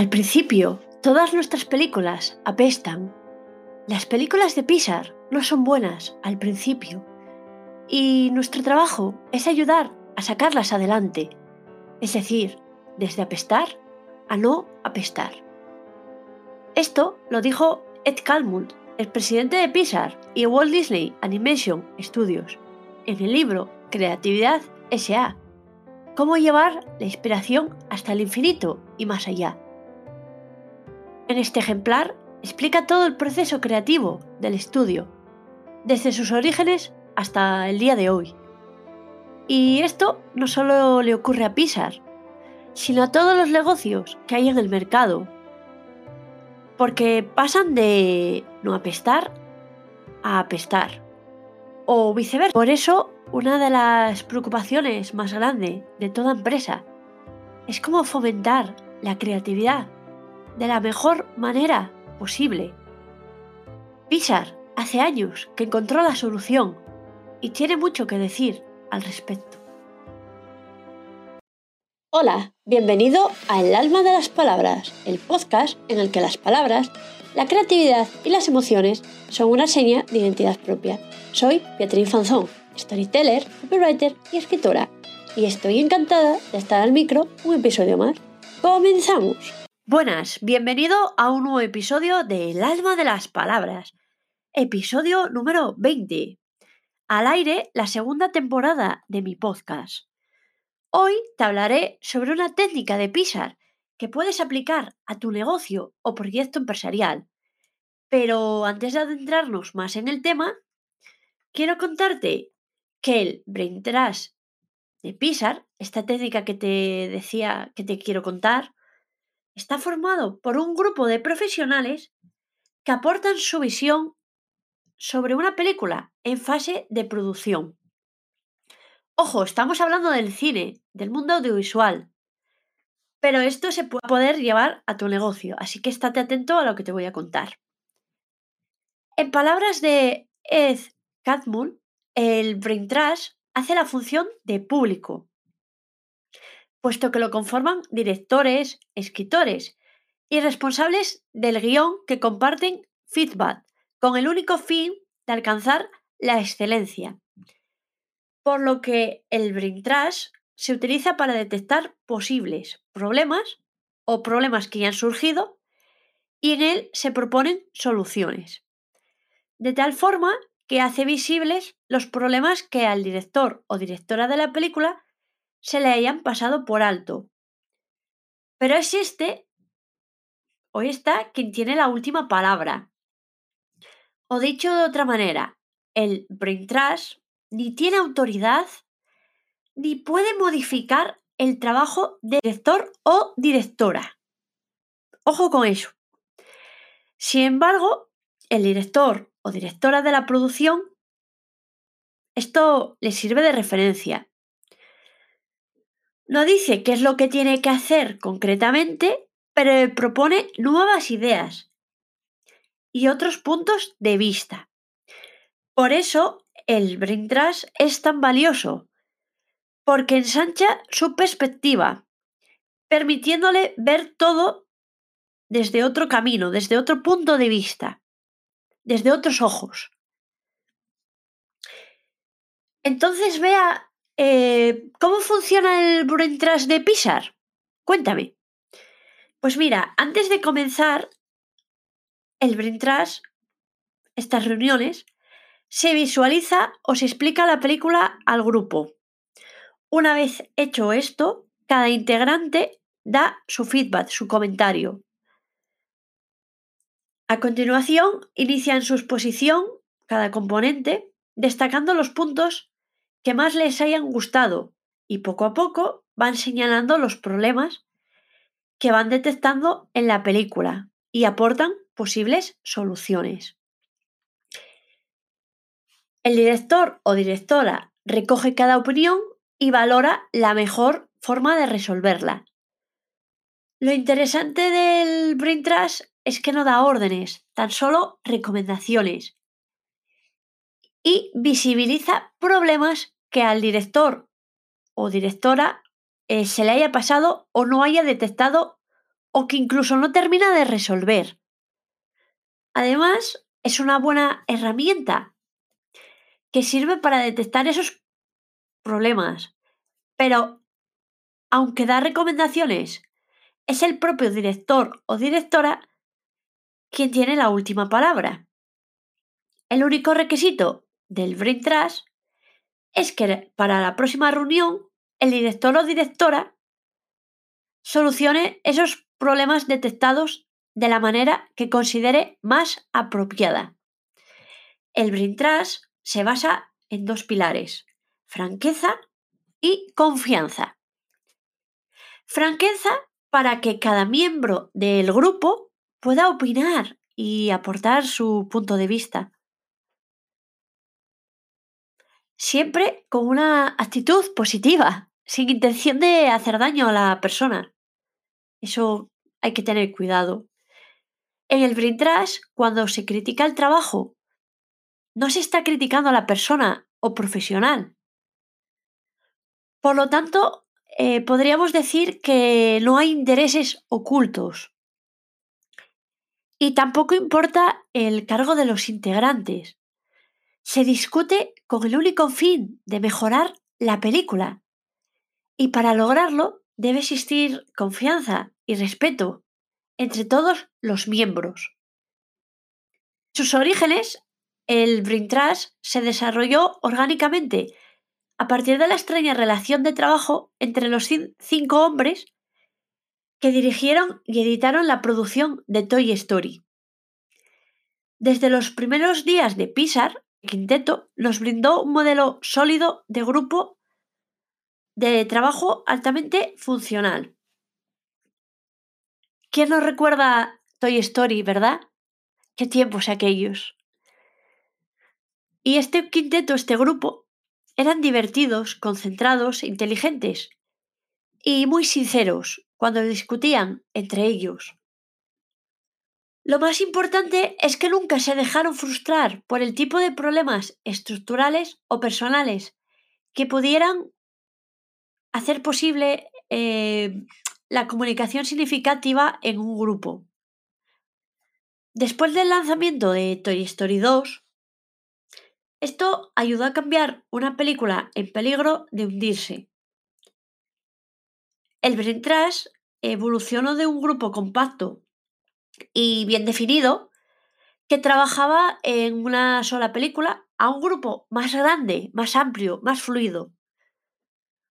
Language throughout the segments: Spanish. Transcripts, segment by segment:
Al principio, todas nuestras películas apestan. Las películas de Pixar no son buenas al principio. Y nuestro trabajo es ayudar a sacarlas adelante. Es decir, desde apestar a no apestar. Esto lo dijo Ed Calmund, el presidente de Pixar y Walt Disney Animation Studios, en el libro Creatividad S.A. Cómo llevar la inspiración hasta el infinito y más allá. En este ejemplar explica todo el proceso creativo del estudio, desde sus orígenes hasta el día de hoy. Y esto no solo le ocurre a Pixar, sino a todos los negocios que hay en el mercado. Porque pasan de no apestar a apestar. O viceversa. Por eso, una de las preocupaciones más grandes de toda empresa es cómo fomentar la creatividad de la mejor manera posible. Pixar hace años que encontró la solución y tiene mucho que decir al respecto. Hola, bienvenido a El alma de las palabras, el podcast en el que las palabras, la creatividad y las emociones son una seña de identidad propia. Soy Beatriz Fanzón, storyteller, copywriter y escritora, y estoy encantada de estar al micro un episodio más. ¡Comenzamos! Buenas, bienvenido a un nuevo episodio de El alma de las palabras, episodio número 20. Al aire la segunda temporada de mi podcast. Hoy te hablaré sobre una técnica de Pixar que puedes aplicar a tu negocio o proyecto empresarial. Pero antes de adentrarnos más en el tema, quiero contarte que el Brain Trash de Pixar, esta técnica que te decía que te quiero contar, está formado por un grupo de profesionales que aportan su visión sobre una película en fase de producción. Ojo, estamos hablando del cine, del mundo audiovisual. Pero esto se puede poder llevar a tu negocio, así que estate atento a lo que te voy a contar. En palabras de Ed Catmull, el Brain Trash hace la función de público, puesto que lo conforman directores, escritores y responsables del guion que comparten feedback con el único fin de alcanzar la excelencia. Por lo que el Brain Trash se utiliza para detectar posibles problemas o problemas que ya han surgido y en él se proponen soluciones. De tal forma que hace visibles los problemas que al director o directora de la película se le hayan pasado por alto. Pero es este, o está, quien tiene la última palabra. O dicho de otra manera, el brain trash ni tiene autoridad ni puede modificar el trabajo de director o directora. Ojo con eso. Sin embargo, el director o directora de la producción, esto le sirve de referencia no dice qué es lo que tiene que hacer concretamente, pero propone nuevas ideas y otros puntos de vista. Por eso el Brain es tan valioso, porque ensancha su perspectiva, permitiéndole ver todo desde otro camino, desde otro punto de vista, desde otros ojos. Entonces vea eh, ¿Cómo funciona el Brain de Pixar? Cuéntame. Pues mira, antes de comenzar el Brain estas reuniones, se visualiza o se explica la película al grupo. Una vez hecho esto, cada integrante da su feedback, su comentario. A continuación, inician su exposición cada componente, destacando los puntos que más les hayan gustado y poco a poco van señalando los problemas que van detectando en la película y aportan posibles soluciones. El director o directora recoge cada opinión y valora la mejor forma de resolverla. Lo interesante del Brain Trash es que no da órdenes, tan solo recomendaciones y visibiliza problemas que al director o directora eh, se le haya pasado o no haya detectado o que incluso no termina de resolver. Además, es una buena herramienta que sirve para detectar esos problemas. Pero, aunque da recomendaciones, es el propio director o directora quien tiene la última palabra. El único requisito del Brain Trash es que para la próxima reunión el director o directora solucione esos problemas detectados de la manera que considere más apropiada. El Brain Trash se basa en dos pilares, franqueza y confianza. Franqueza para que cada miembro del grupo pueda opinar y aportar su punto de vista. Siempre con una actitud positiva, sin intención de hacer daño a la persona. Eso hay que tener cuidado. En el brain cuando se critica el trabajo, no se está criticando a la persona o profesional. Por lo tanto, eh, podríamos decir que no hay intereses ocultos. Y tampoco importa el cargo de los integrantes. Se discute con el único fin de mejorar la película. Y para lograrlo debe existir confianza y respeto entre todos los miembros. Sus orígenes, el Brain Trash se desarrolló orgánicamente a partir de la extraña relación de trabajo entre los cinco hombres que dirigieron y editaron la producción de Toy Story. Desde los primeros días de Pixar, quinteto nos brindó un modelo sólido de grupo de trabajo altamente funcional. ¿Quién nos recuerda Toy Story, verdad? ¿Qué tiempos aquellos? Y este quinteto, este grupo, eran divertidos, concentrados, inteligentes y muy sinceros cuando discutían entre ellos. Lo más importante es que nunca se dejaron frustrar por el tipo de problemas estructurales o personales que pudieran hacer posible eh, la comunicación significativa en un grupo. Después del lanzamiento de Toy Story 2, esto ayudó a cambiar una película en peligro de hundirse. El Brain Trash evolucionó de un grupo compacto y bien definido que trabajaba en una sola película a un grupo más grande, más amplio, más fluido.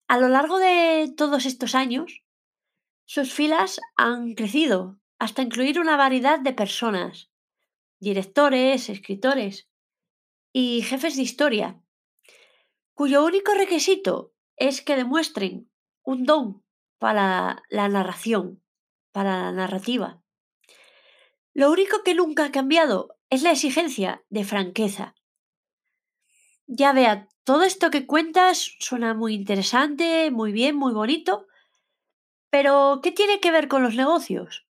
A lo largo de todos estos años, sus filas han crecido hasta incluir una variedad de personas, directores, escritores, y jefes de historia, cuyo único requisito es que demuestren un don para la narración, para la narrativa. Lo único que nunca ha cambiado es la exigencia de franqueza. Ya vea, todo esto que cuentas suena muy interesante, muy bien, muy bonito, pero ¿qué tiene que ver con los negocios?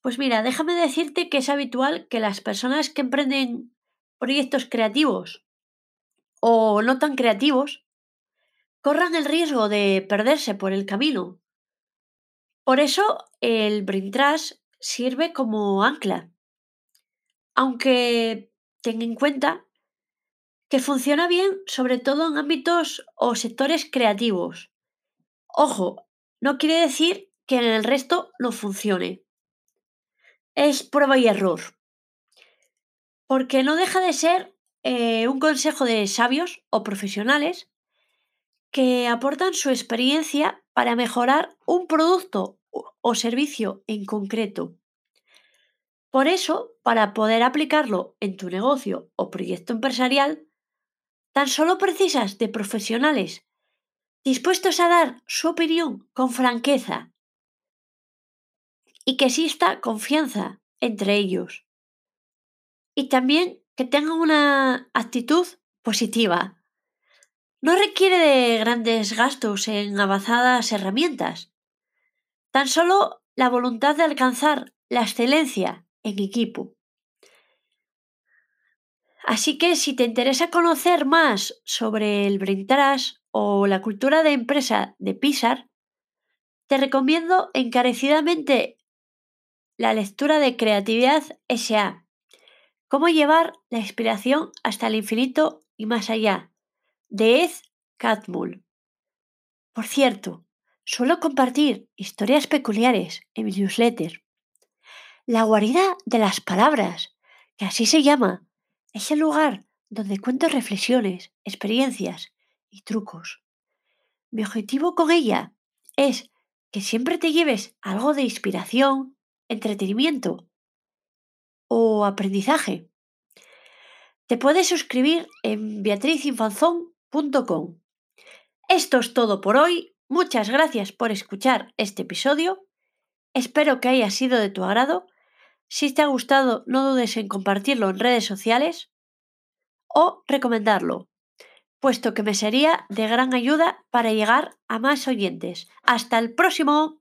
Pues mira, déjame decirte que es habitual que las personas que emprenden proyectos creativos o no tan creativos corran el riesgo de perderse por el camino. Por eso el Brain Trash sirve como ancla. Aunque tenga en cuenta que funciona bien sobre todo en ámbitos o sectores creativos. Ojo, no quiere decir que en el resto no funcione. Es prueba y error porque no deja de ser eh, un consejo de sabios o profesionales que aportan su experiencia para mejorar un producto o servicio en concreto. Por eso, para poder aplicarlo en tu negocio o proyecto empresarial, tan solo precisas de profesionales dispuestos a dar su opinión con franqueza y que exista confianza entre ellos y también que tengan una actitud positiva. No requiere de grandes gastos en avanzadas herramientas, tan solo la voluntad de alcanzar la excelencia en equipo. Así que si te interesa conocer más sobre el Brain o la cultura de empresa de Pixar, Te recomiendo encarecidamente la lectura de Creatividad SA. Cómo llevar la inspiración hasta el infinito y más allá, de Ed Catmull. Por cierto, suelo compartir historias peculiares en mi newsletter. La guarida de las palabras, que así se llama, es el lugar donde cuento reflexiones, experiencias y trucos. Mi objetivo con ella es que siempre te lleves algo de inspiración, entretenimiento o aprendizaje. Te puedes suscribir en beatrizinfanzón.com. Esto es todo por hoy. Muchas gracias por escuchar este episodio. Espero que haya sido de tu agrado. Si te ha gustado, no dudes en compartirlo en redes sociales o recomendarlo, puesto que me sería de gran ayuda para llegar a más oyentes. Hasta el próximo.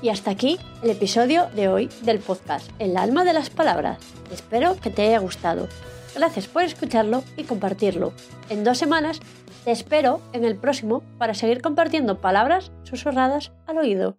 Y hasta aquí el episodio de hoy del podcast El alma de las palabras. Espero que te haya gustado. Gracias por escucharlo y compartirlo. En dos semanas te espero en el próximo para seguir compartiendo palabras susurradas al oído.